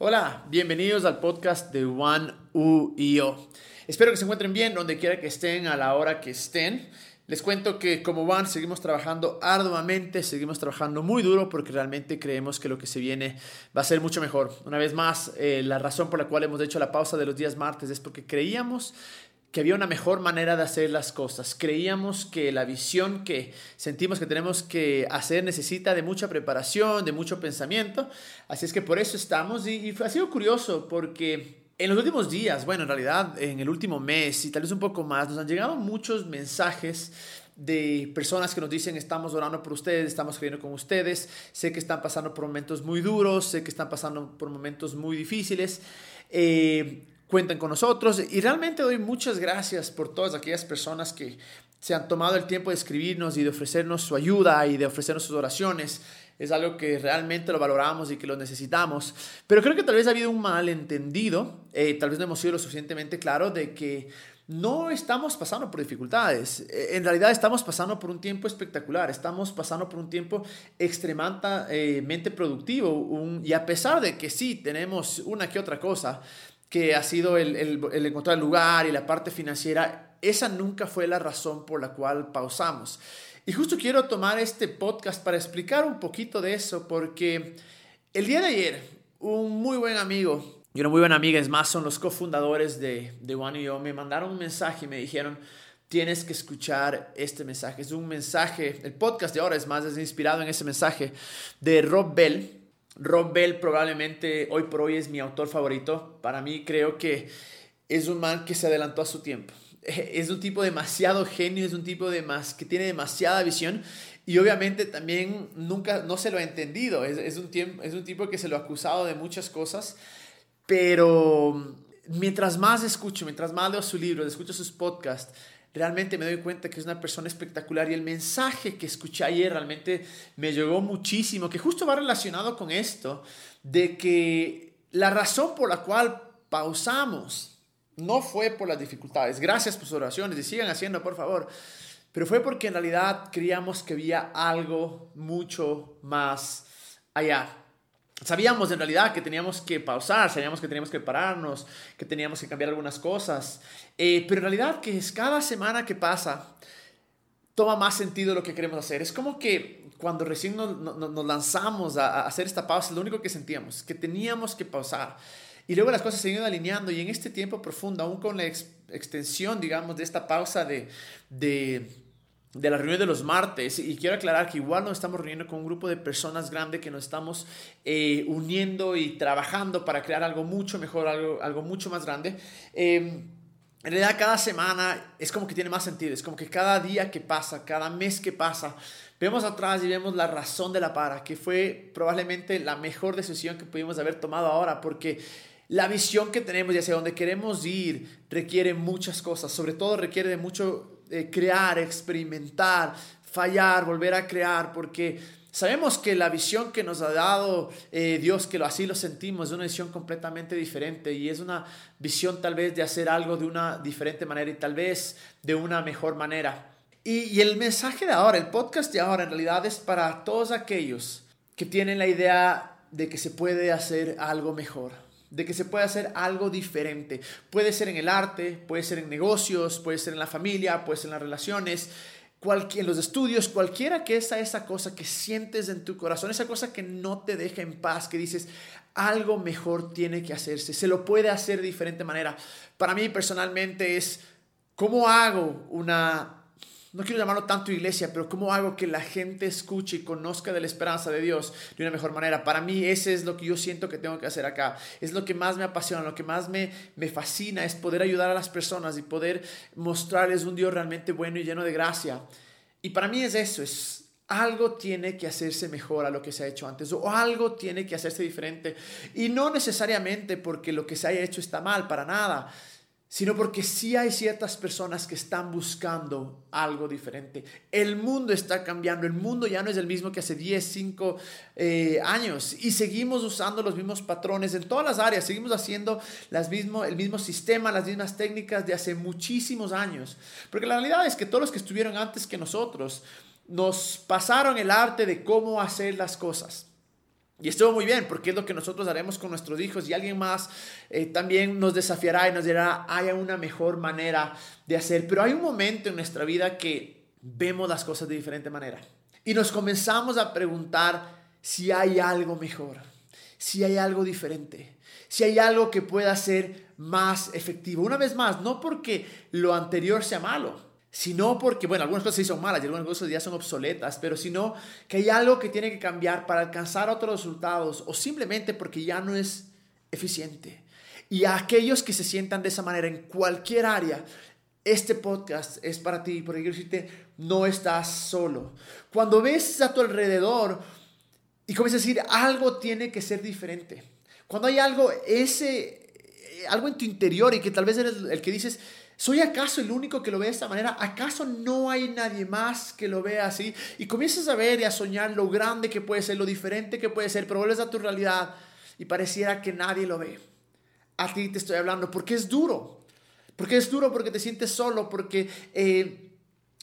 Hola, bienvenidos al podcast de One U y yo. Espero que se encuentren bien donde quiera que estén a la hora que estén. Les cuento que como One seguimos trabajando arduamente, seguimos trabajando muy duro porque realmente creemos que lo que se viene va a ser mucho mejor. Una vez más, eh, la razón por la cual hemos hecho la pausa de los días martes es porque creíamos que había una mejor manera de hacer las cosas. Creíamos que la visión que sentimos que tenemos que hacer necesita de mucha preparación, de mucho pensamiento. Así es que por eso estamos y, ha sido curioso porque en los últimos días, bueno, en realidad en el último mes y tal vez un poco más, nos han llegado muchos mensajes de personas que nos dicen estamos orando por ustedes, estamos creyendo con ustedes, sé que están pasando por momentos muy duros, sé que están pasando por momentos muy difíciles. Eh, cuenten con nosotros y realmente doy muchas gracias por todas aquellas personas que se han tomado el tiempo de escribirnos y de ofrecernos su ayuda y de ofrecernos sus oraciones. Es algo que realmente lo valoramos y que lo necesitamos. Pero creo que tal vez ha habido un malentendido, eh, tal vez no hemos sido lo suficientemente claro de que no estamos pasando por dificultades. Eh, en realidad estamos pasando por un tiempo espectacular, estamos pasando por un tiempo extremadamente productivo. y a pesar de que sí tenemos una que otra cosa, que ha sido el, el, encontrar el lugar y la parte financiera, esa nunca fue la razón por la cual pausamos. Y justo quiero tomar este podcast para explicar un poquito de eso, porque el día de ayer, un muy buen amigo y una muy buena amiga, es más, son los cofundadores de, de One y yo, me mandaron un mensaje y me dijeron, tienes que escuchar este mensaje. Es un mensaje, el podcast de ahora es más, es inspirado en ese mensaje de Rob Bell, Rob Bell probablemente hoy por hoy es mi autor favorito. Para mí creo que es un man que se adelantó a su tiempo. Es un tipo demasiado genio, es un tipo de más, que tiene demasiada visión y obviamente también nunca, no se lo ha entendido. Es, un tiempo, es un tipo que se lo ha acusado de muchas cosas, pero mientras más escucho, mientras más leo su libro, escucho sus podcasts, realmente me doy cuenta que es una persona espectacular y el mensaje que escuché ayer realmente me llegó muchísimo, que justo va relacionado con esto, de que la razón por la cual pausamos no fue por las dificultades, gracias por sus oraciones y sigan haciendo por favor, pero fue porque en realidad creíamos que había algo mucho más allá. Sabíamos en realidad que teníamos que pausar, sabíamos que teníamos que pararnos, que teníamos que cambiar algunas cosas, eh, pero en realidad que es cada semana que pasa toma más sentido lo que queremos hacer. Es como que cuando recién nos, nos, lanzamos a, hacer esta pausa, lo único que sentíamos, que teníamos que pausar. Y luego las cosas se iban alineando y en este tiempo profundo, aún con la extensión, digamos, de esta pausa de, de de la reunión de los martes y quiero aclarar que igual nos estamos reuniendo con un grupo de personas grande que nos estamos eh, uniendo y trabajando para crear algo mucho mejor, algo, algo mucho más grande. Em, en realidad cada semana es como que tiene más sentido, es como que cada día que pasa, cada mes que pasa, vemos atrás y vemos la razón de la para, que fue probablemente la mejor decisión que pudimos haber tomado ahora, porque la visión que tenemos y hacia dónde queremos ir requiere muchas cosas, sobre todo requiere de mucho eh, crear, experimentar, fallar, volver a crear, porque sabemos que la visión que nos ha dado eh, Dios, que así lo sentimos, es una visión completamente diferente y es una visión tal vez de hacer algo de una diferente manera y tal vez de una mejor manera. Y el mensaje de ahora, el podcast de ahora en realidad es para todos aquellos que tienen la idea de que se puede hacer algo mejor de que se puede hacer algo diferente. Puede ser en el arte, puede ser en negocios, puede ser en la familia, puede ser en las relaciones, en los estudios, cualquiera que sea esa cosa que sientes en tu corazón, esa cosa que no te deja en paz, que dices, algo mejor tiene que hacerse, se lo puede hacer de diferente manera. Para mí personalmente es, ¿cómo hago una no quiero llamarlo tanto iglesia, pero ¿cómo hago que la gente escuche y conozca de la esperanza de Dios de una mejor manera? Para mí ese es lo que yo siento que tengo que hacer acá. Es lo que más me apasiona, lo que más me, me fascina, es poder ayudar a las personas y poder mostrarles un Dios realmente bueno y lleno de gracia. Y para mí es eso, es algo tiene que hacerse mejor a lo que se ha hecho antes o algo tiene que hacerse diferente. Y no necesariamente porque lo que se haya hecho está mal, para nada sino porque sí hay ciertas personas que están buscando algo diferente. El mundo está cambiando, el mundo ya no es el mismo que hace 10, 5 eh, años y seguimos usando los mismos patrones en todas las áreas, seguimos haciendo las mismo, el mismo sistema, las mismas técnicas de hace muchísimos años. Porque la realidad es que todos los que estuvieron antes que nosotros nos pasaron el arte de cómo hacer las cosas. Y estuvo muy bien, porque es lo que nosotros haremos con nuestros hijos y alguien más eh, también nos desafiará y nos dirá, hay una mejor manera de hacer. Pero hay un momento en nuestra vida que vemos las cosas de diferente manera y nos comenzamos a preguntar si hay algo mejor, si hay algo diferente, si hay algo que pueda ser más efectivo. Una vez más, no porque lo anterior sea malo, sino porque, bueno, algunas cosas sí son malas y algunas cosas ya son obsoletas, pero sino que hay algo que tiene que cambiar para alcanzar otros resultados o simplemente porque ya no es eficiente. Y a aquellos que se sientan de esa manera en cualquier área, este podcast es para ti, porque quiero decirte, no estás solo. Cuando ves a tu alrededor y comienzas a decir, algo tiene que ser diferente. Cuando hay algo, ese, algo en tu interior y que tal vez eres el que dices, ¿Soy acaso el único que lo ve de esta manera? ¿Acaso no hay nadie más que lo vea así? Y comienzas a ver y a soñar lo grande que puede ser, lo diferente que puede ser, pero vuelves a tu realidad y pareciera que nadie lo ve. A ti te estoy hablando porque es duro. Porque es duro, porque te sientes solo, porque eh,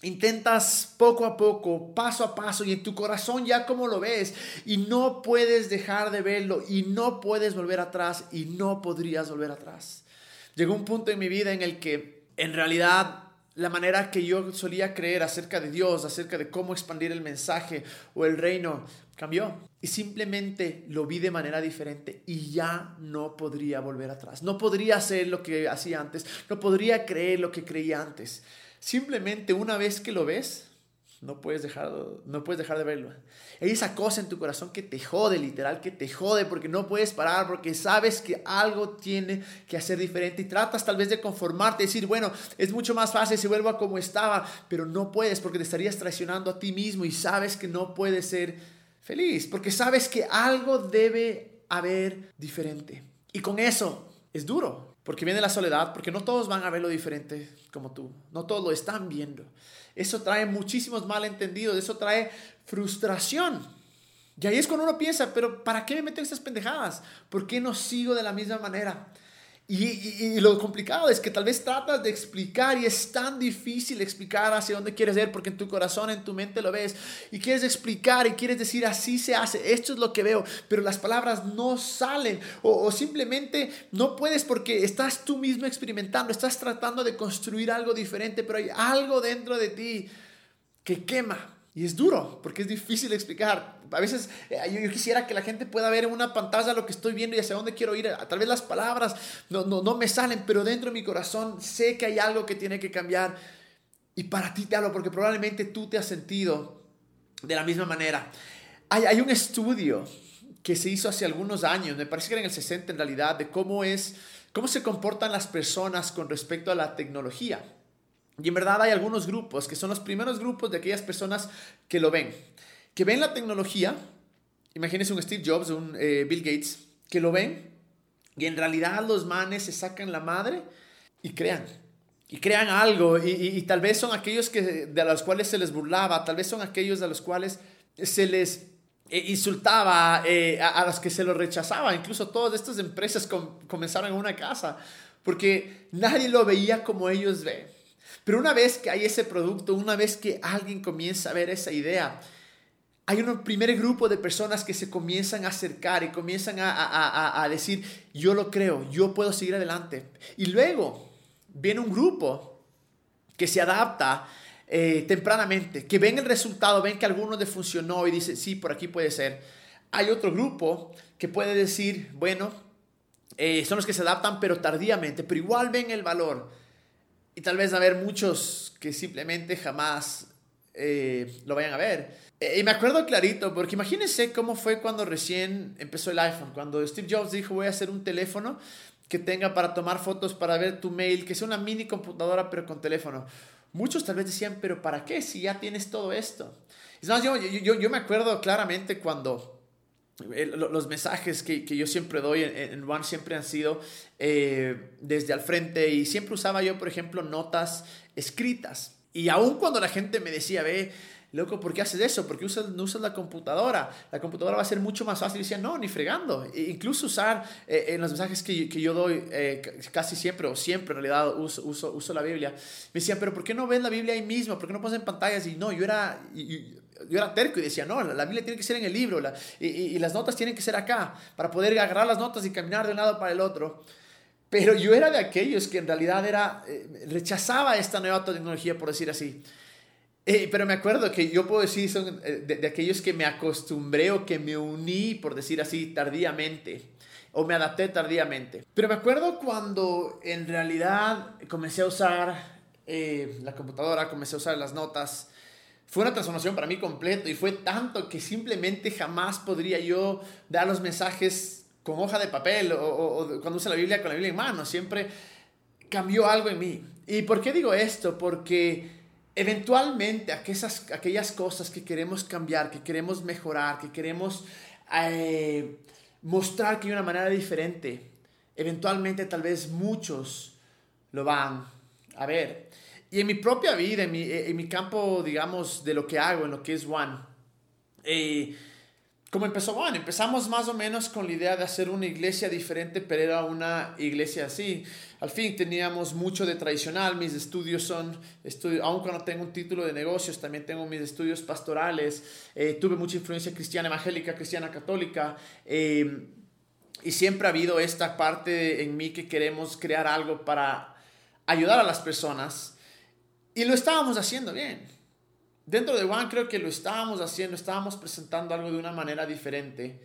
intentas poco a poco, paso a paso, y en tu corazón ya como lo ves, y no puedes dejar de verlo, y no puedes volver atrás, y no podrías volver atrás. Llegó un punto en mi vida en el que en realidad la manera que yo solía creer acerca de Dios, acerca de cómo expandir el mensaje o el reino, cambió. Y simplemente lo vi de manera diferente y ya no podría volver atrás. No podría hacer lo que hacía antes. No podría creer lo que creía antes. Simplemente una vez que lo ves, no puedes dejar, no puedes dejar de verlo. Hay esa cosa en tu corazón que te jode, literal, que te jode porque no puedes parar, porque sabes que algo tiene que hacer diferente y tratas tal vez de conformarte, decir, bueno, es mucho más fácil si vuelvo a como estaba, pero no puedes porque te estarías traicionando a ti mismo y sabes que no puedes ser feliz, porque sabes que algo debe haber diferente. Y con eso es duro, porque viene la soledad, porque no todos van a verlo diferente como tú, no todos lo están viendo. Eso trae muchísimos malentendidos, eso trae frustración. Y ahí es cuando uno piensa, pero ¿para qué me meto en estas pendejadas? ¿Por qué no sigo de la misma manera? Y, lo complicado es que tal vez tratas de explicar y es tan difícil explicar hacia dónde quieres ir porque en tu corazón, en tu mente lo ves. Y quieres explicar y quieres decir así se hace, esto es lo que veo, pero las palabras no salen. O simplemente no puedes porque estás tú mismo experimentando, estás tratando de construir algo diferente, pero hay algo dentro de ti que quema y es duro, porque es difícil explicar. A veces eh, yo, quisiera que la gente pueda ver en una pantalla lo que estoy viendo y hacia dónde quiero ir. Tal vez las palabras no, no, no me salen, pero dentro de mi corazón sé que hay algo que tiene que cambiar. Y para ti te hablo, porque probablemente tú te has sentido de la misma manera. Hay, hay un estudio que se hizo hace algunos años, me parece que era en el 60 en realidad, de cómo es, cómo se comportan las personas con respecto a la tecnología. Y en verdad hay algunos grupos que son los primeros grupos de aquellas personas que lo ven, que ven la tecnología, imagínense un Steve Jobs, un eh, Bill Gates, que lo ven y en realidad los manes se sacan la madre y crean. Y crean algo y, tal vez son aquellos que, de los cuales se les burlaba, tal vez son aquellos de los cuales se les eh, insultaba, eh, a, los que se los rechazaba. Incluso todas estas empresas comenzaron en una casa porque nadie lo veía como ellos ven. Pero una vez que hay ese producto, una vez que alguien comienza a ver esa idea, hay un primer grupo de personas que se comienzan a acercar y comienzan a, decir, yo lo creo, yo puedo seguir adelante. Y luego viene un grupo que se adapta eh, tempranamente, que ven el resultado, ven que alguno le funcionó y dice, sí, por aquí puede ser. Hay otro grupo que puede decir, bueno, eh, son los que se adaptan, pero tardíamente, pero igual ven el valor y tal vez haber muchos que simplemente jamás eh, lo vayan a ver. Eh, y me acuerdo clarito, porque imagínense cómo fue cuando recién empezó el iPhone, cuando Steve Jobs dijo voy a hacer un teléfono que tenga para tomar fotos, para ver tu mail, que sea una mini computadora pero con teléfono. Muchos tal vez decían, pero ¿para qué si ya tienes todo esto? Es más, yo, yo, yo me acuerdo claramente cuando los mensajes que, que, yo siempre doy en, en One siempre han sido eh, desde al frente y siempre usaba yo, por ejemplo, notas escritas. Y aun cuando la gente me decía, ve, loco, ¿por qué haces eso? ¿Por qué usas, no usas la computadora? La computadora va a ser mucho más fácil. Y decía, no, ni fregando. E incluso usar eh, en los mensajes que, que yo doy eh, casi siempre, o siempre en realidad uso, uso, uso, la Biblia. Me decían, pero ¿por qué no ves la Biblia ahí mismo? ¿Por qué no pones en pantallas? Y no, yo era yo era terco y decía, no, la, Biblia tiene que ser en el libro y, las notas tienen que ser acá para poder agarrar las notas y caminar de un lado para el otro. Pero yo era de aquellos que en realidad era, eh, rechazaba esta nueva tecnología, por decir así. Eh, pero me acuerdo que yo puedo decir, son eh, de, aquellos que me acostumbré o que me uní, por decir así, tardíamente. O me adapté tardíamente. Pero me acuerdo cuando en realidad comencé a usar la computadora, comencé a usar las notas fue una transformación para mí completo y fue tanto que simplemente jamás podría yo dar los mensajes con hoja de papel o, cuando usa la Biblia con la Biblia en mano. Siempre cambió algo en mí. ¿Y por qué digo esto? Porque eventualmente aquellas, aquellas cosas que queremos cambiar, que queremos mejorar, que queremos eh, mostrar que hay una manera diferente, eventualmente tal vez muchos lo van a ver. Y en mi propia vida, en mi, eh, en mi campo, digamos, de lo que hago, en lo que es One, eh, ¿cómo empezó One? Empezamos más o menos con la idea de hacer una iglesia diferente, pero era una iglesia así. Al fin teníamos mucho de tradicional, mis estudios son, estudio, aun cuando tengo un título de negocios, también tengo mis estudios pastorales, eh, tuve mucha influencia cristiana evangélica, cristiana católica. Eh, y siempre ha habido esta parte en mí que queremos crear algo para ayudar a las personas y lo estábamos haciendo bien. Dentro de One creo que lo estábamos haciendo, estábamos presentando algo de una manera diferente.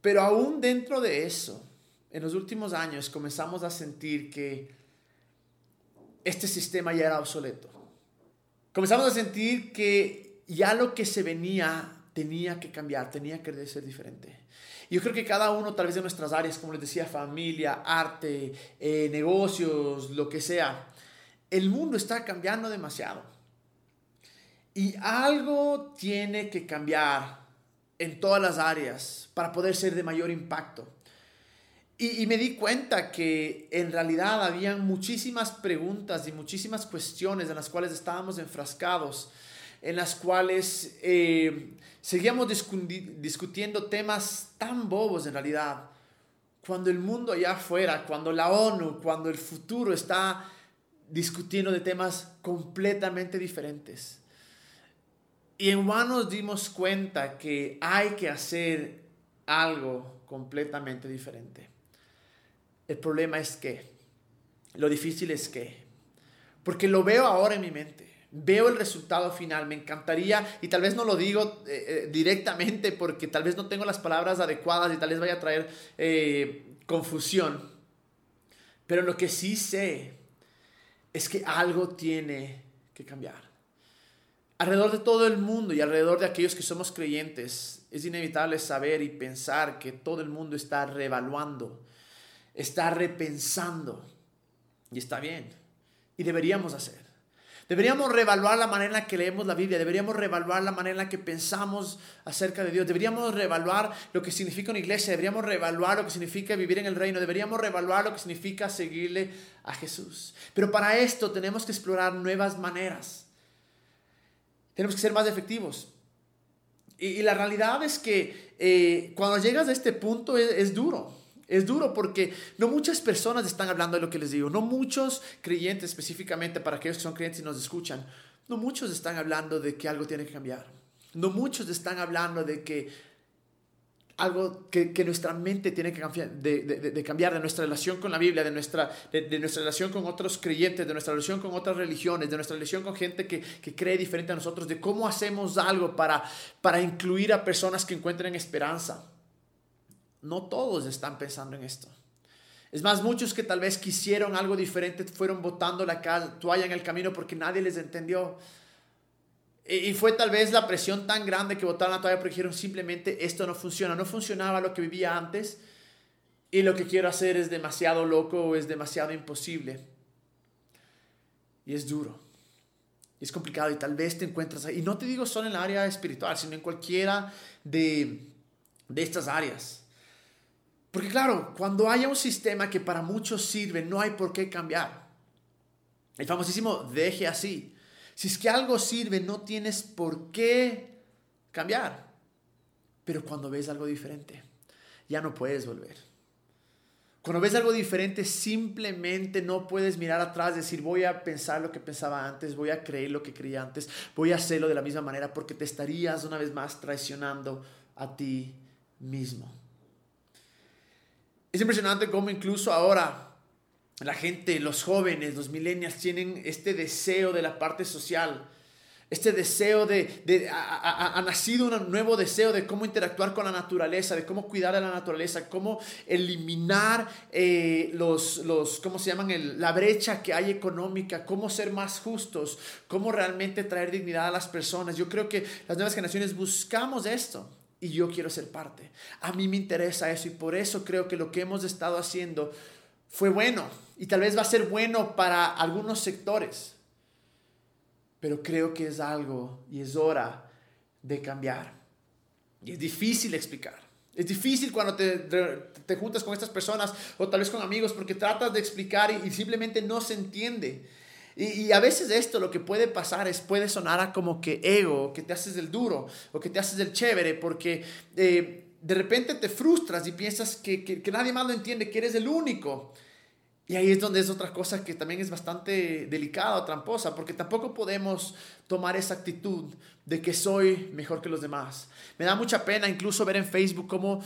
Pero aún dentro de eso, en los últimos años comenzamos a sentir que este sistema ya era obsoleto. Comenzamos a sentir que ya lo que se venía tenía que cambiar, tenía que ser diferente. Yo creo que cada uno, tal vez de nuestras áreas, como les decía, familia, arte, eh, negocios, lo que sea, el mundo está cambiando demasiado. Y algo tiene que cambiar en todas las áreas para poder ser de mayor impacto. Y, me di cuenta que en realidad había muchísimas preguntas y muchísimas cuestiones en las cuales estábamos enfrascados, en las cuales eh, seguíamos discutiendo temas tan bobos en realidad. Cuando el mundo allá afuera, cuando la ONU, cuando el futuro está discutiendo de temas completamente diferentes. Y en Juan nos dimos cuenta que hay que hacer algo completamente diferente. El problema es que, lo difícil es que, porque lo veo ahora en mi mente, veo el resultado final, me encantaría, y tal vez no lo digo eh, eh, directamente porque tal vez no tengo las palabras adecuadas y tal vez vaya a traer eh, confusión, pero lo que sí sé es que algo tiene que cambiar. Alrededor de todo el mundo y alrededor de aquellos que somos creyentes, es inevitable saber y pensar que todo el mundo está revaluando, está repensando. Y está bien. Y deberíamos hacer. Deberíamos reevaluar la manera en la que leemos la Biblia, deberíamos reevaluar la manera en la que pensamos acerca de Dios, deberíamos reevaluar lo que significa una iglesia, deberíamos reevaluar lo que significa vivir en el reino, deberíamos reevaluar lo que significa seguirle a Jesús. Pero para esto tenemos que explorar nuevas maneras. Tenemos que ser más efectivos. Y, la realidad es que eh, cuando llegas a este punto es duro. Es duro porque no muchas personas están hablando de lo que les digo, no muchos creyentes específicamente para aquellos que son creyentes y nos escuchan, no muchos están hablando de que algo tiene que cambiar, no muchos están hablando de que algo que, nuestra mente tiene que cambiar de, cambiar, de nuestra relación con la Biblia, de nuestra, de, nuestra relación con otros creyentes, de nuestra relación con otras religiones, de nuestra relación con gente que, que cree diferente a nosotros, de cómo hacemos algo para, para incluir a personas que encuentren esperanza no todos están pensando en esto. Es más, muchos que tal vez quisieron algo diferente fueron botando la toalla en el camino porque nadie les entendió. Y fue tal vez la presión tan grande que botaron la toalla porque dijeron simplemente esto no funciona. No funcionaba lo que vivía antes y lo que quiero hacer es demasiado loco o es demasiado imposible. Y es duro. Y es complicado y tal vez te encuentras ahí. Y no te digo solo en la área espiritual, sino en cualquiera de estas áreas. Porque claro, cuando haya un sistema que para muchos sirve, no hay por qué cambiar. El famosísimo deje así. Si es que algo sirve, no tienes por qué cambiar. Pero cuando ves algo diferente, ya no puedes volver. Cuando ves algo diferente, simplemente no puedes mirar atrás, decir, voy a pensar lo que pensaba antes, voy a creer lo que creía antes, voy a hacerlo de la misma manera, porque te estarías una vez más traicionando a ti mismo. Es impresionante cómo incluso ahora la gente, los jóvenes, los millennials tienen este deseo de la parte social este deseo de, ha, nacido un nuevo deseo de cómo interactuar con la naturaleza, de cómo cuidar de la naturaleza, cómo eliminar eh, los, los, ¿cómo se llaman? la brecha que hay económica, cómo ser más justos, cómo realmente traer dignidad a las personas. Yo creo que las nuevas generaciones buscamos esto y yo quiero ser parte. A mí me interesa eso y por eso creo que lo que hemos estado haciendo fue bueno y tal vez va a ser bueno para algunos sectores pero creo que es algo y es hora de cambiar. Y es difícil explicar. Es difícil cuando te, te, juntas con estas personas o tal vez con amigos porque tratas de explicar y, simplemente no se entiende. Y, a veces esto lo que puede pasar es, puede sonar a como que ego, que te haces del duro o que te haces del chévere porque eh, de repente te frustras y piensas que, que, que nadie más lo entiende, que eres el único. Y ahí es donde es otra cosa que también es bastante delicada o tramposa, porque tampoco podemos tomar esa actitud de que soy mejor que los demás. Me da mucha pena incluso ver en Facebook cómo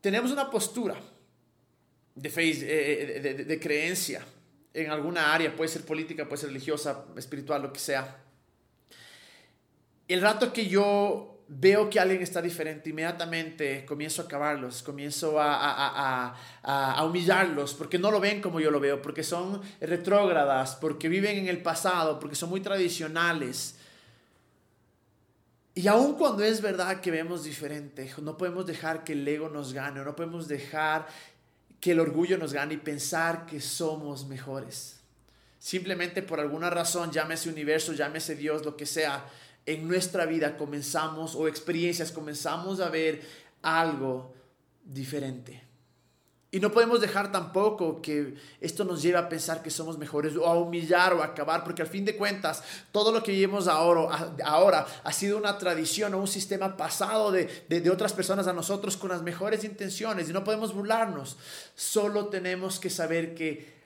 tenemos una postura de, face, eh, eh, de, creencia en alguna área, puede ser política, puede ser religiosa, espiritual, lo que sea. El rato que yo veo que alguien está diferente, inmediatamente comienzo a acabarlos, comienzo a, a, humillarlos, porque no lo ven como yo lo veo, porque son retrógradas, porque viven en el pasado, porque son muy tradicionales. Y aun cuando es verdad que vemos diferente, no podemos dejar que el ego nos gane, no podemos dejar que el orgullo nos gane y pensar que somos mejores. Simplemente por alguna razón, llámese universo, llámese Dios, lo que sea, en nuestra vida comenzamos o experiencias comenzamos a ver algo diferente. Y no podemos dejar tampoco que esto nos lleve a pensar que somos mejores o a humillar o a acabar, porque al fin de cuentas todo lo que vivimos ahora, ahora ha sido una tradición o un sistema pasado de, de, de otras personas a nosotros con las mejores intenciones y no podemos burlarnos. Solo tenemos que saber que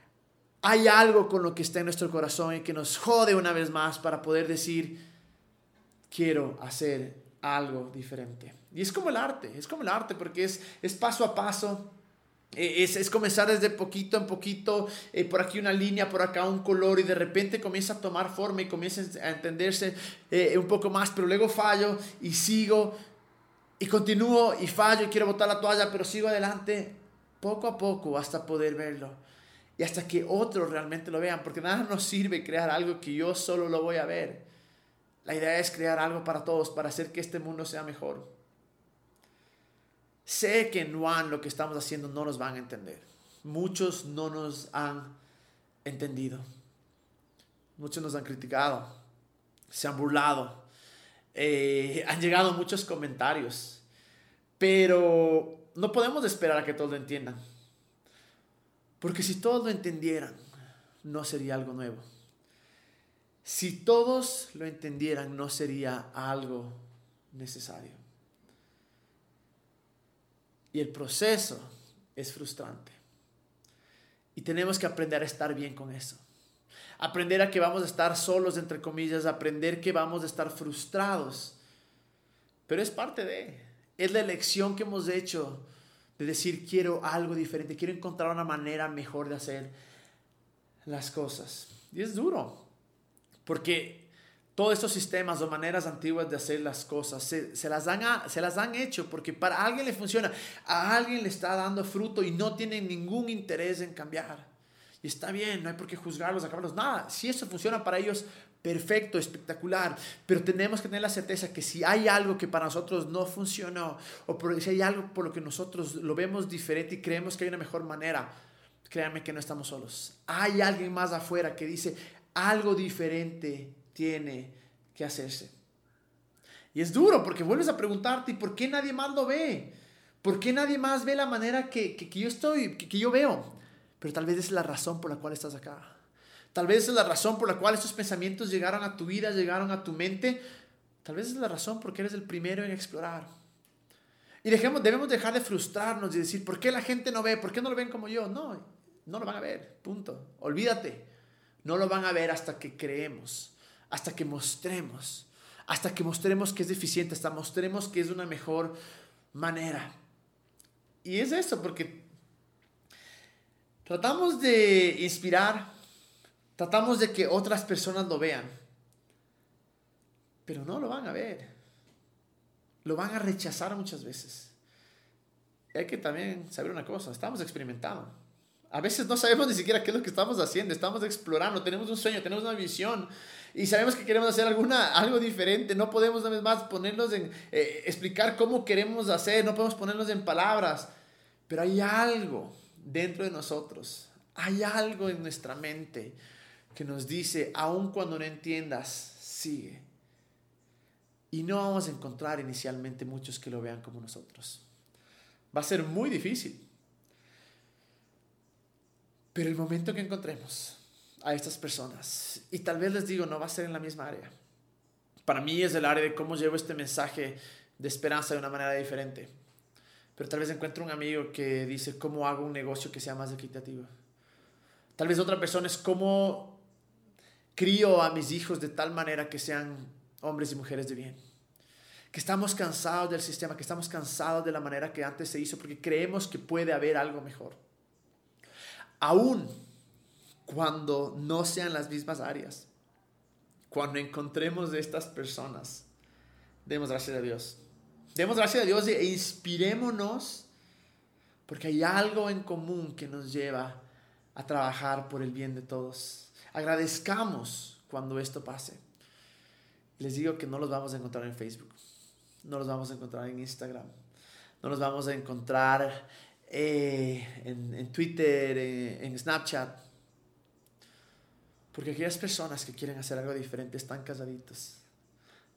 hay algo con lo que está en nuestro corazón y que nos jode una vez más para poder decir, quiero hacer algo diferente. Y es como el arte, es como el arte, porque es, es paso a paso. Eh, es, es, comenzar desde poquito en poquito, eh, por aquí una línea, por acá un color y de repente comienza a tomar forma y comienza a entenderse eh, un poco más, pero luego fallo y sigo y continúo y fallo y quiero botar la toalla, pero sigo adelante poco a poco hasta poder verlo y hasta que otros realmente lo vean, porque nada nos sirve crear algo que yo solo lo voy a ver. La idea es crear algo para todos, para hacer que este mundo sea mejor. Sé que en Juan lo que estamos haciendo no nos van a entender. Muchos no nos han entendido. Muchos nos han criticado, se han burlado, eh, han llegado muchos comentarios, pero no podemos esperar a que todos lo entiendan. Porque si todos lo entendieran, no sería algo nuevo. Si todos lo entendieran, no sería algo necesario. Y el proceso es frustrante. Y tenemos que aprender a estar bien con eso. Aprender a que vamos a estar solos, entre comillas, aprender que vamos a estar frustrados. Pero es parte de, es la elección que hemos hecho de decir quiero algo diferente, quiero encontrar una manera mejor de hacer las cosas. Y es duro, porque todos estos sistemas o maneras antiguas de hacer las cosas se, las han, se las han hecho porque para alguien le funciona, a alguien le está dando fruto y no tiene ningún interés en cambiar. Y está bien, no hay por qué juzgarlos, acabarlos, nada. Si eso funciona para ellos, perfecto, espectacular. Pero tenemos que tener la certeza que si hay algo que para nosotros no funcionó, o si hay algo por lo que nosotros lo vemos diferente y creemos que hay una mejor manera, créanme que no estamos solos. Hay alguien más afuera que dice, algo diferente tiene que hacerse. Y es duro porque vuelves a preguntarte, ¿y por qué nadie más lo ve? ¿Por qué nadie más ve la manera que, yo estoy, que, yo veo? Pero tal vez es la razón por la cual estás acá. Tal vez es la razón por la cual estos pensamientos llegaron a tu vida, llegaron a tu mente. Tal vez es la razón porque eres el primero en explorar. Y dejemos, debemos dejar de frustrarnos y decir, ¿por qué la gente no ve? ¿Por qué no lo ven como yo? No, no lo van a ver, punto. Olvídate. No lo van a ver hasta que creemos, hasta que mostremos, hasta que mostremos que es deficiente, hasta mostremos que es una mejor manera. Y es eso, porque tratamos de inspirar, tratamos de que otras personas lo vean, pero no lo van a ver. Lo van a rechazar muchas veces. Hay que también saber una cosa, estamos experimentando. A veces no sabemos ni siquiera qué es lo que estamos haciendo, estamos explorando, tenemos un sueño, tenemos una visión y sabemos que queremos hacer alguna, algo diferente. No podemos una vez más ponernos en, eh, explicar cómo queremos hacer, no podemos ponernos en palabras, pero hay algo dentro de nosotros, hay algo en nuestra mente que nos dice, aun cuando no entiendas, sigue. Y no vamos a encontrar inicialmente muchos que lo vean como nosotros. Va a ser muy difícil. Pero el momento que encontremos a estas personas, y tal vez les digo, no va a ser en la misma área. Para mí es el área de cómo llevo este mensaje de esperanza de una manera diferente. Pero tal vez encuentro un amigo que dice cómo hago un negocio que sea más equitativo. Tal vez otra persona es cómo crío a mis hijos de tal manera que sean hombres y mujeres de bien. Que estamos cansados del sistema, que estamos cansados de la manera que antes se hizo porque creemos que puede haber algo mejor aún cuando no sean las mismas áreas, cuando encontremos estas personas, demos gracias a Dios. Demos gracias a Dios e inspirémonos porque hay algo en común que nos lleva a trabajar por el bien de todos. Agradezcamos cuando esto pase. Les digo que no los vamos a encontrar en Facebook, no los vamos a encontrar en Instagram, no los vamos a encontrar eh, en, Twitter, en, Snapchat. Porque aquellas personas que quieren hacer algo diferente están casaditos,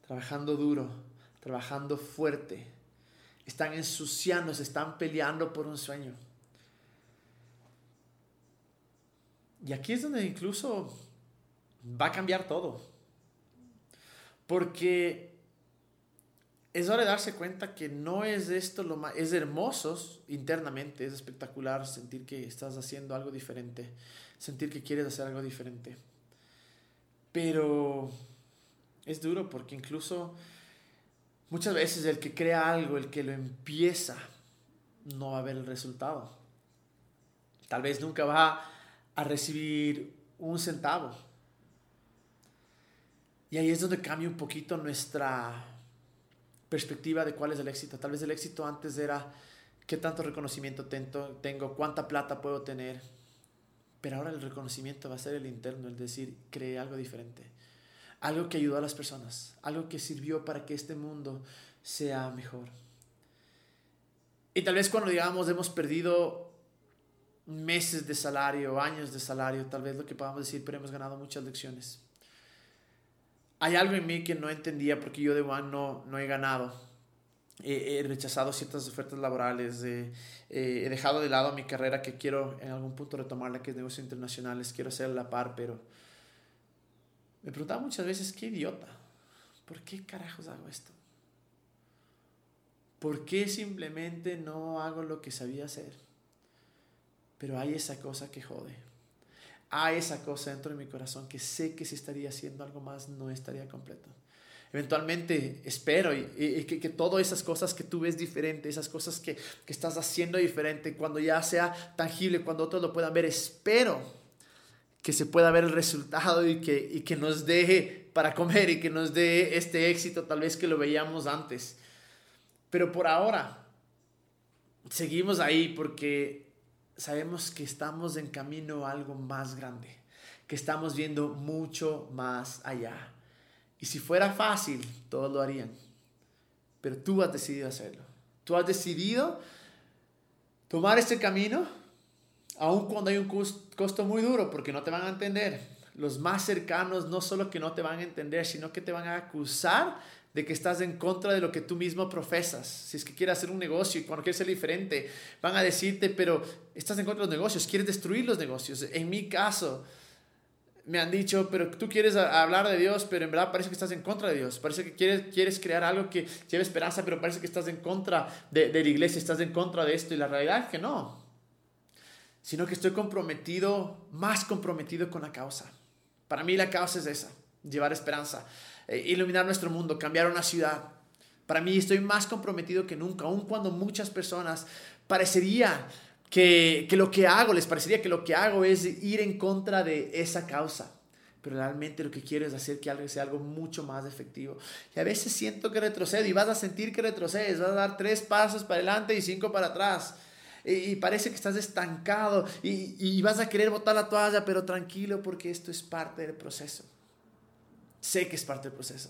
trabajando duro, trabajando fuerte, están ensuciándose, están peleando por un sueño. Y aquí es donde incluso va a cambiar todo. Porque es hora de darse cuenta que no es esto lo más, es hermoso internamente, es espectacular sentir que estás haciendo algo diferente, sentir que quieres hacer algo diferente. Pero es duro porque incluso muchas veces el que crea algo, el que lo empieza, no va a ver el resultado. Tal vez nunca va a recibir un centavo. Y ahí es donde cambia un poquito nuestra perspectiva de cuál es el éxito. Tal vez el éxito antes era qué tanto reconocimiento tengo, cuánta plata puedo tener. Pero ahora el reconocimiento va a ser el interno, el decir, creé algo diferente. Algo que ayudó a las personas, algo que sirvió para que este mundo sea mejor. Y tal vez cuando digamos hemos perdido meses de salario, años de salario, tal vez lo que podamos decir, pero hemos ganado muchas lecciones hay algo en mí que no entendía porque yo de One no, no he ganado. he rechazado ciertas ofertas laborales, he dejado de lado mi carrera que quiero en algún punto retomarla, que es negocios internacionales, quiero hacer la par, pero me preguntaba muchas veces, qué idiota, ¿por qué carajos hago esto? ¿Por qué simplemente no hago lo que sabía hacer? Pero hay esa cosa que jode a esa cosa dentro de mi corazón que sé que si estaría haciendo algo más no estaría completo. Eventualmente espero y, que, que, todas esas cosas que tú ves diferente, esas cosas que, que estás haciendo diferente, cuando ya sea tangible, cuando otros lo puedan ver, espero que se pueda ver el resultado y que, y que nos deje para comer y que nos dé este éxito tal vez que lo veíamos antes. Pero por ahora, seguimos ahí porque sabemos que estamos en camino a algo más grande, que estamos viendo mucho más allá. Y si fuera fácil, todos lo harían. Pero tú has decidido hacerlo. Tú has decidido tomar este camino, aun cuando hay un costo muy duro, porque no te van a entender. Los más cercanos no solo que no te van a entender, sino que te van a acusar de que estás en contra de lo que tú mismo profesas. Si es que quieres hacer un negocio y cuando quieres ser diferente, van a decirte, pero estás en contra de los negocios, quieres destruir los negocios. En mi caso, me han dicho, pero tú quieres hablar de Dios, pero en verdad parece que estás en contra de Dios. Parece que quieres, quieres crear algo que lleve esperanza, pero parece que estás en contra de, de la iglesia, estás en contra de esto. Y la realidad es que no. Sino que estoy comprometido, más comprometido con la causa. Para mí la causa es esa, llevar esperanza, eh, iluminar nuestro mundo, cambiar una ciudad. Para mí estoy más comprometido que nunca, aun cuando muchas personas parecería que, lo que hago, les parecería que lo que hago es ir en contra de esa causa pero realmente lo que quiero es hacer que algo sea algo mucho más efectivo. Y a veces siento que retrocedo y vas a sentir que retrocedes, vas a dar tres pasos para adelante y cinco para atrás. Y, parece que estás estancado y, y vas a querer botar la toalla, pero tranquilo porque esto es parte del proceso. Sé que es parte del proceso.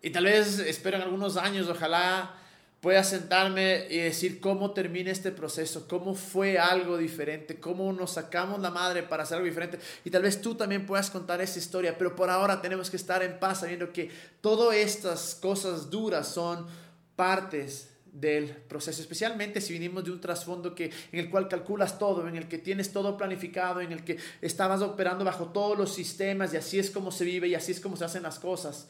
Y tal vez espero en algunos años, ojalá pueda sentarme y decir cómo termina este proceso, cómo fue algo diferente, cómo nos sacamos la madre para hacer algo diferente. Y tal vez tú también puedas contar esa historia, pero por ahora tenemos que estar en paz sabiendo que todas estas cosas duras son partes del proceso, especialmente si vinimos de un trasfondo que, en el cual calculas todo, en el que tienes todo planificado, en el que estabas operando bajo todos los sistemas y así es como se vive y así es como se hacen las cosas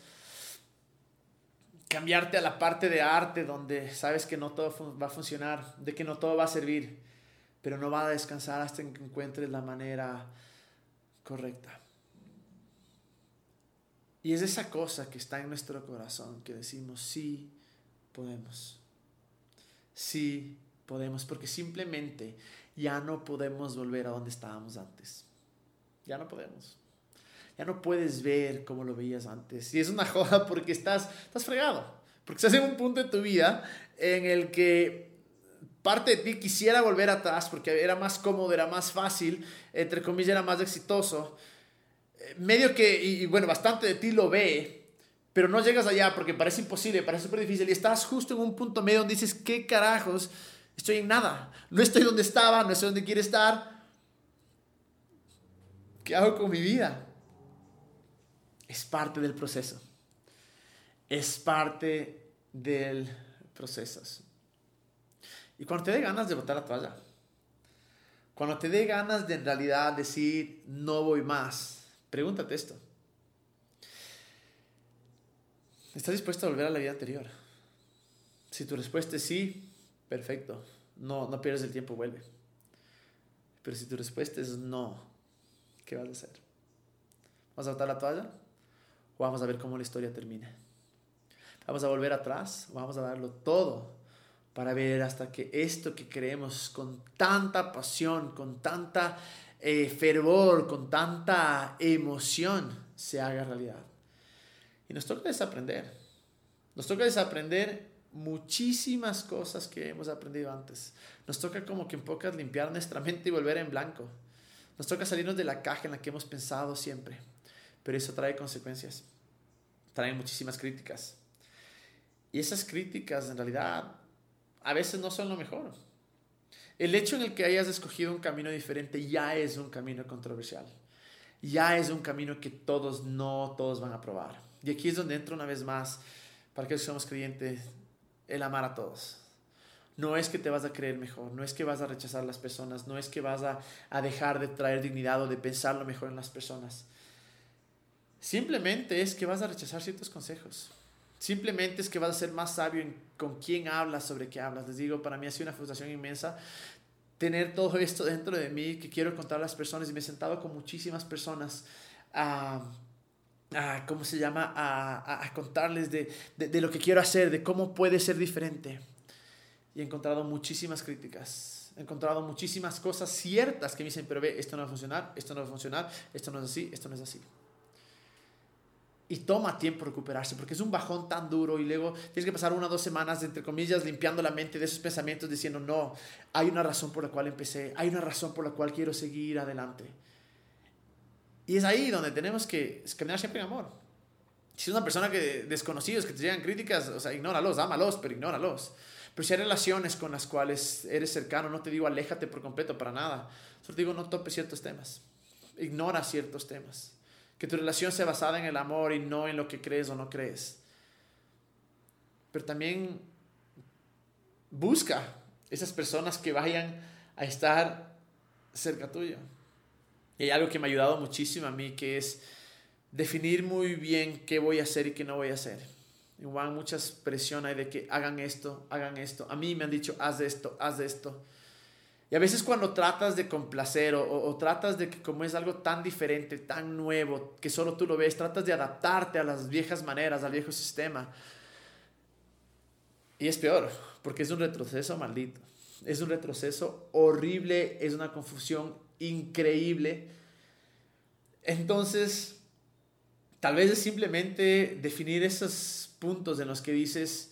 cambiarte a la parte de arte donde sabes que no todo va a funcionar, de que no todo va a servir, pero no va a descansar hasta que encuentres la manera correcta. Y es esa cosa que está en nuestro corazón que decimos, sí podemos, sí podemos, porque simplemente ya no podemos volver a donde estábamos antes. Ya no podemos ya no puedes ver como lo veías antes. Y es una joda porque estás, estás fregado. Porque estás en un punto de tu vida en el que parte de ti quisiera volver atrás porque era más cómodo, era más fácil, entre comillas, era más exitoso. Eh, medio que, y, bueno, bastante de ti lo ve, pero no llegas allá porque parece imposible, parece súper difícil y estás justo en un punto medio donde dices, ¿qué carajos? Estoy en nada. No estoy donde estaba, no estoy donde quiero estar. ¿Qué hago con mi vida? es parte del proceso. Es parte del proceso. Y cuando te dé ganas de botar la toalla, cuando te dé ganas de en realidad decir no voy más, pregúntate esto. ¿Estás dispuesto a volver a la vida anterior? Si tu respuesta es sí, perfecto. No, no pierdes el tiempo, vuelve. Pero si tu respuesta es no, ¿qué vas a hacer? ¿Vas a botar la toalla? vamos a ver cómo la historia termina. Vamos a volver atrás, vamos a darlo todo para ver hasta que esto que creemos con tanta pasión, con tanta eh, fervor, con tanta emoción, se haga realidad. Nos toca desaprender. Nos toca desaprender muchísimas cosas que hemos aprendido antes. Nos toca como que en pocas limpiar nuestra mente y volver en blanco. Nos toca salirnos de la caja en la que hemos pensado siempre. Pero eso trae consecuencias traen muchísimas críticas. Y esas críticas en realidad a veces no son lo mejor. El hecho en el que hayas escogido un camino diferente ya es un camino controversial. Ya es un camino que todos no todos van a probar. Y aquí es donde entra una vez más, para que somos creyentes, el amar a todos. No es que te vas a creer mejor, no es que vas a rechazar a las personas, no es que vas a, a dejar de traer dignidad o de pensar lo mejor en las personas. Simplemente es que vas a rechazar ciertos consejos. Simplemente es que vas a ser más sabio con quién hablas, sobre qué hablas. Les digo, para mí ha sido una frustración inmensa tener todo esto dentro de mí que quiero contar a las personas y me he sentado con muchísimas personas a, a ¿cómo se llama? A, a, contarles de, de, lo que quiero hacer, de cómo puede ser diferente. Y he encontrado muchísimas críticas. He encontrado muchísimas cosas ciertas que me dicen, pero ve, esto no va a funcionar, esto no va a funcionar, esto no es así, esto no es así y toma tiempo recuperarse porque es un bajón tan duro y luego tienes que pasar una o dos semanas, entre comillas, limpiando la mente de esos pensamientos diciendo, no, hay una razón por la cual empecé, hay una razón por la cual quiero seguir adelante. Y es ahí donde tenemos que caminar siempre en amor. Si es una persona que desconocidos, que te llegan críticas, o sea, ignóralos, ámalos, pero ignóralos. Pero si hay relaciones con las cuales eres cercano, no te digo aléjate por completo para nada. Solo te digo no topes ciertos temas. Ignora ciertos temas. Que tu relación sea basada en el amor y no en lo que crees o no crees. Pero también busca esas personas que vayan a estar cerca tuyo. Y hay algo que me ha ayudado muchísimo a mí, que es definir muy bien qué voy a hacer y qué no voy a hacer. Igual muchas presión hay de que hagan esto, hagan esto. A mí me han dicho, haz esto, haz esto. Y a veces cuando tratas de complacer o, tratas de que como es algo tan diferente, tan nuevo, que solo tú lo ves, tratas de adaptarte a las viejas maneras, al viejo sistema. Y es peor, porque es un retroceso maldito. Es un retroceso horrible, es una confusión increíble. Entonces, tal vez es simplemente definir esos puntos en los que dices,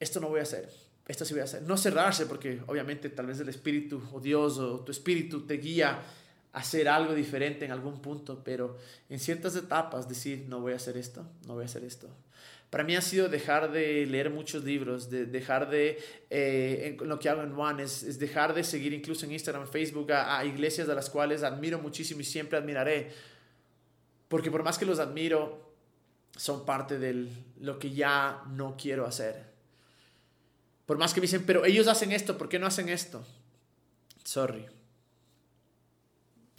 esto no voy a hacer esto sí voy a hacer. No cerrarse, porque obviamente tal vez el espíritu o Dios o tu espíritu te guía hacer algo diferente en algún punto, pero en ciertas etapas decir, no voy a hacer esto, no voy a hacer esto. Para mí ha sido dejar de leer muchos libros, de dejar de, eh, lo que hago en One, es, dejar de seguir incluso en Instagram, Facebook, a, a iglesias de las cuales admiro muchísimo y siempre admiraré. Porque por más que los admiro, son parte de lo que ya no quiero hacer. Por más que me dicen, pero ellos hacen esto, ¿por qué no hacen esto? Sorry.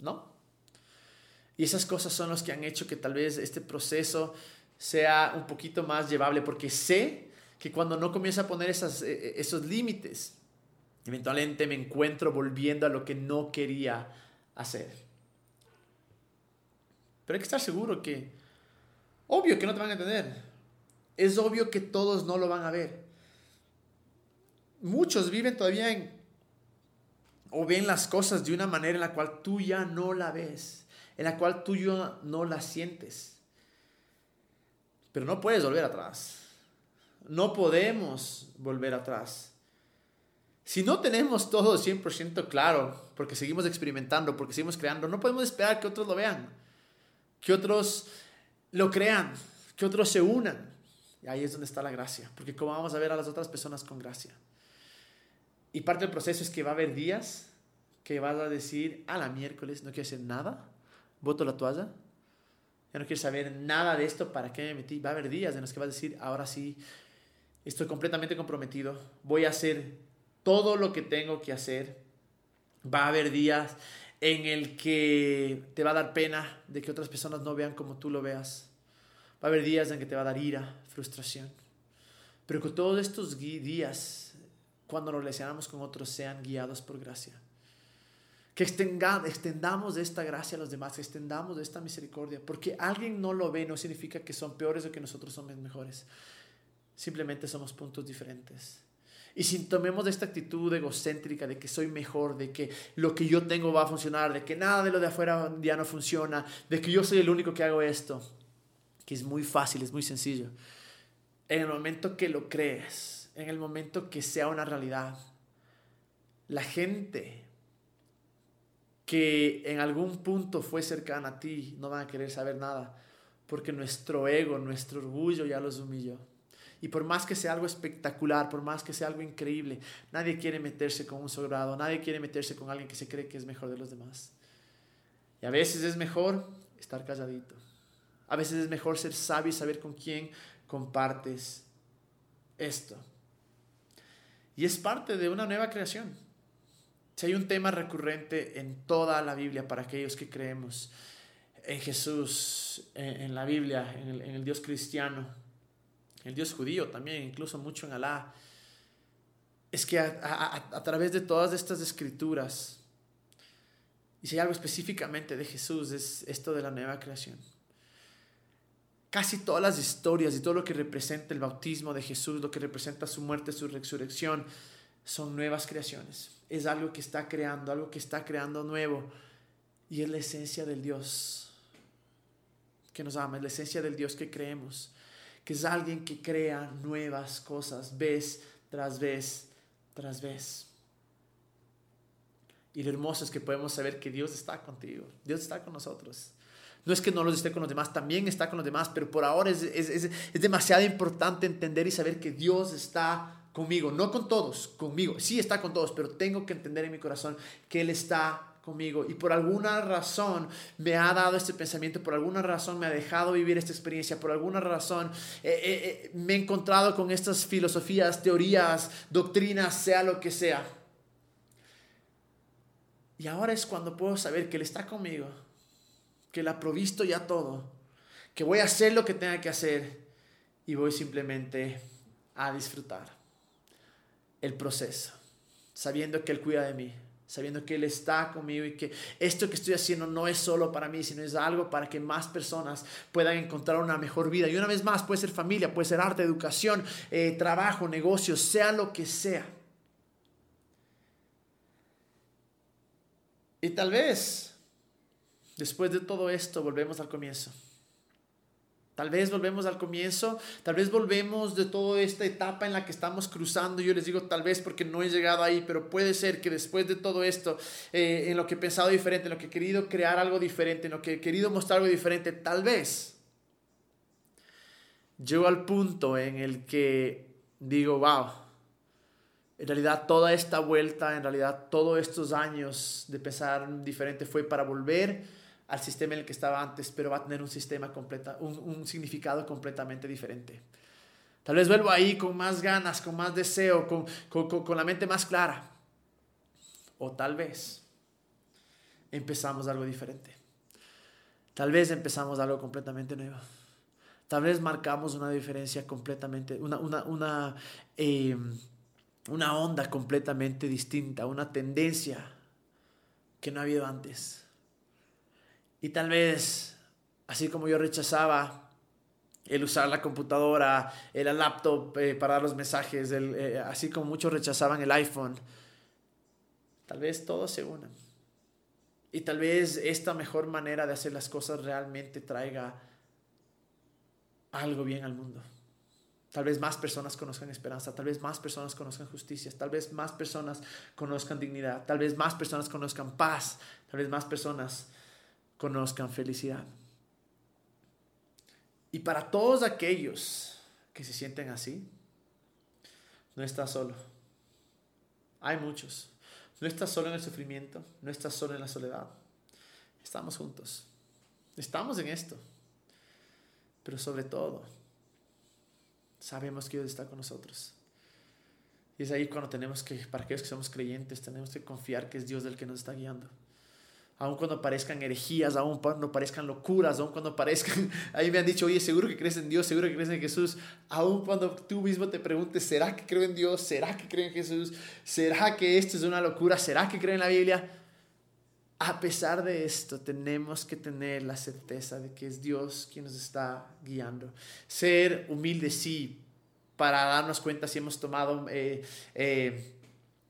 ¿No? Y esas cosas son las que han hecho que tal vez este proceso sea un poquito más llevable, porque sé que cuando no comienzo a poner esas, e, e, esos límites, eventualmente me encuentro volviendo a lo que no quería hacer. Pero hay que estar seguro que, obvio que no te van a entender, es obvio que todos no lo van a ver muchos viven todavía en o ven las cosas de una manera en la cual tú ya no la ves, en la cual tú ya no la sientes. Pero no puedes volver atrás. No podemos volver atrás. Si no tenemos todo 100% claro, porque seguimos experimentando, porque seguimos creando, no podemos esperar que otros lo vean, que otros lo crean, que otros se unan. Y ahí es donde está la gracia, porque ¿cómo vamos a ver a las otras personas con gracia? Y parte del proceso es que va a haber días que vas a decir, a la miércoles no quiero hacer nada, voto la toalla, ya no quiero saber nada de esto, ¿para qué me metí? Va a haber días en los que vas a decir, ahora sí, estoy completamente comprometido, voy a hacer todo lo que tengo que hacer. Va a haber días en el que te va a dar pena de que otras personas no vean como tú lo veas. Va a haber días en que te va a dar ira, frustración. Pero con todos estos días cuando nos relacionamos con otros sean guiados por gracia. Que extendamos esta gracia a los demás, que extendamos esta misericordia, porque alguien no lo ve no significa que son peores o que nosotros somos mejores. Simplemente somos puntos diferentes. Y si tomemos esta actitud egocéntrica de que soy mejor, de que lo que yo tengo va a funcionar, de que nada de lo de afuera ya no funciona, de que yo soy el único que hago esto, que es muy fácil, es muy sencillo. En el momento que lo crees, en el momento que sea una realidad. La gente que en algún punto fue cercana a ti no van a querer saber nada, porque nuestro ego, nuestro orgullo ya los humilló. Y por más que sea algo espectacular, por más que sea algo increíble, nadie quiere meterse con un sobrado, nadie quiere meterse con alguien que se cree que es mejor de los demás. Y a veces es mejor estar calladito. A veces es mejor ser sabio y saber con quién compartes esto. Y es parte de una nueva creación. Si hay un tema recurrente en toda la Biblia para aquellos que creemos en Jesús, en, la Biblia, en el, Dios cristiano, el Dios judío también, incluso mucho en Alá, es que a, través de todas estas escrituras, y si hay algo específicamente de Jesús, es esto de la nueva creación. Casi todas las historias y todo lo que representa el bautismo de Jesús, lo que representa su muerte, su resurrección, son nuevas creaciones. Es algo que está creando, algo que está creando nuevo. Y es la esencia del Dios que nos ama, es la esencia del Dios que creemos, que es alguien que crea nuevas cosas vez tras vez tras vez. Y lo hermoso es que podemos saber que Dios está contigo, Dios está con nosotros. No es que no los esté con los demás, también está con los demás, pero por ahora es, es, es, es demasiado importante entender y saber que Dios está conmigo, no con todos, conmigo. Sí está con todos, pero tengo que entender en mi corazón que Él está conmigo y por alguna razón me ha dado este pensamiento, por alguna razón me ha dejado vivir esta experiencia, por alguna razón eh, eh, eh, me he encontrado con estas filosofías, teorías, doctrinas, sea lo que sea. Y ahora es cuando puedo saber que Él está conmigo, que Él ha provisto ya todo, que voy a hacer lo que tenga que hacer y voy simplemente a disfrutar el proceso, sabiendo que Él cuida de mí, sabiendo que Él está conmigo y que esto que estoy haciendo no es solo para mí, sino es algo para que más personas puedan encontrar una mejor vida. Y una vez más, puede ser familia, puede ser arte, educación, eh, trabajo, negocios, sea lo que sea. Y tal vez, después de todo esto, volvemos al comienzo. Tal vez volvemos al comienzo, tal vez volvemos de toda esta etapa en la que estamos cruzando. Yo les digo tal vez porque no he llegado ahí, pero puede ser que después de todo esto, eh, en lo que he pensado diferente, en lo que he querido crear algo diferente, en lo que he querido mostrar algo diferente, tal vez llego al punto en el que digo, wow, en realidad toda esta vuelta, en realidad todos estos años de pensar diferente fue para volver al sistema en el que estaba antes, pero va a tener un sistema completa, un, significado completamente diferente. Tal vez vuelvo ahí con más ganas, con más deseo, con, con, con la mente más clara. O tal vez empezamos algo diferente. Tal vez empezamos algo completamente nuevo. Tal vez marcamos una diferencia completamente, una, una, una eh, una onda completamente distinta, una tendencia que no ha habido antes. Y tal vez, así como yo rechazaba el usar la computadora, el laptop eh, para dar los mensajes, eh, así como muchos rechazaban el iPhone, tal vez todos se unan. Y tal vez esta mejor manera de hacer las cosas realmente traiga algo bien al mundo. Tal vez más personas conozcan esperanza, tal vez más personas conozcan justicia, tal vez más personas conozcan dignidad, tal vez más personas conozcan paz, tal vez más personas conozcan felicidad. Y para todos aquellos que se sienten así, no estás solo. Hay muchos. No estás solo en el sufrimiento, no estás solo en la soledad. Estamos juntos. Estamos en esto. Pero sobre todo, sabemos que Dios está con nosotros. Y es ahí cuando tenemos que, para aquellos que somos creyentes, tenemos que confiar que es Dios el que nos está guiando. Aun cuando parezcan herejías, aun cuando parezcan locuras, aun cuando parezcan, ahí me han dicho, oye, seguro que crees en Dios, seguro que crees en Jesús. Aun cuando tú mismo te preguntes, ¿será que creo en Dios? ¿Será que creo en Jesús? ¿Será que esto es una locura? ¿Será que creo en la Biblia? A pesar de esto, tenemos que tener la certeza de que es Dios quien nos está guiando. Ser humildes, sí, para darnos cuenta si hemos tomado eh, eh,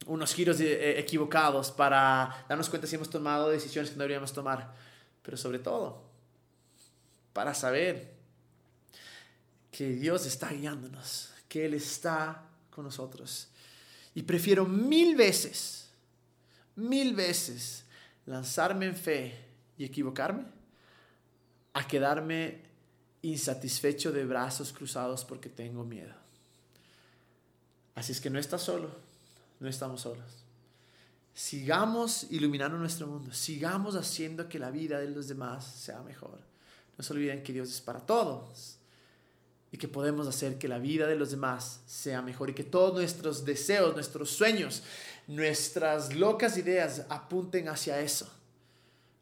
unos giros eh, equivocados, para darnos cuenta si hemos tomado decisiones que no deberíamos tomar, pero sobre todo, para saber que Dios está guiándonos, que Él está con nosotros. Y prefiero mil veces, mil veces, lanzarme en fe y equivocarme a quedarme insatisfecho de brazos cruzados porque tengo miedo. Así es que no estás solo, no estamos solos. Sigamos iluminando nuestro mundo, sigamos haciendo que la vida de los demás sea mejor. No se olviden que Dios es para todos y que podemos hacer que la vida de los demás sea mejor y que todos nuestros deseos, nuestros sueños, nuestras locas ideas apunten hacia eso.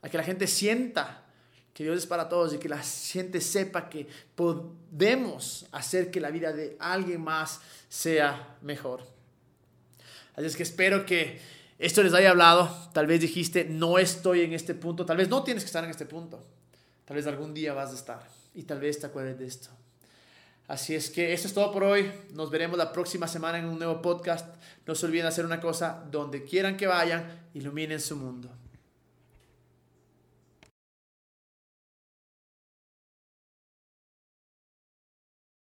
A que la gente sienta que Dios es para todos y que la gente sepa que podemos hacer que la vida de alguien más sea mejor. Así es que espero que esto les haya hablado. Tal vez dijiste, no estoy en este punto. Tal vez no tienes que estar en este punto. Tal vez algún día vas a estar. Y tal vez te acuerdes de esto. Así es que eso es todo por hoy. Nos veremos la próxima semana en un nuevo podcast. No se olviden hacer una cosa, donde quieran que vayan, iluminen su mundo.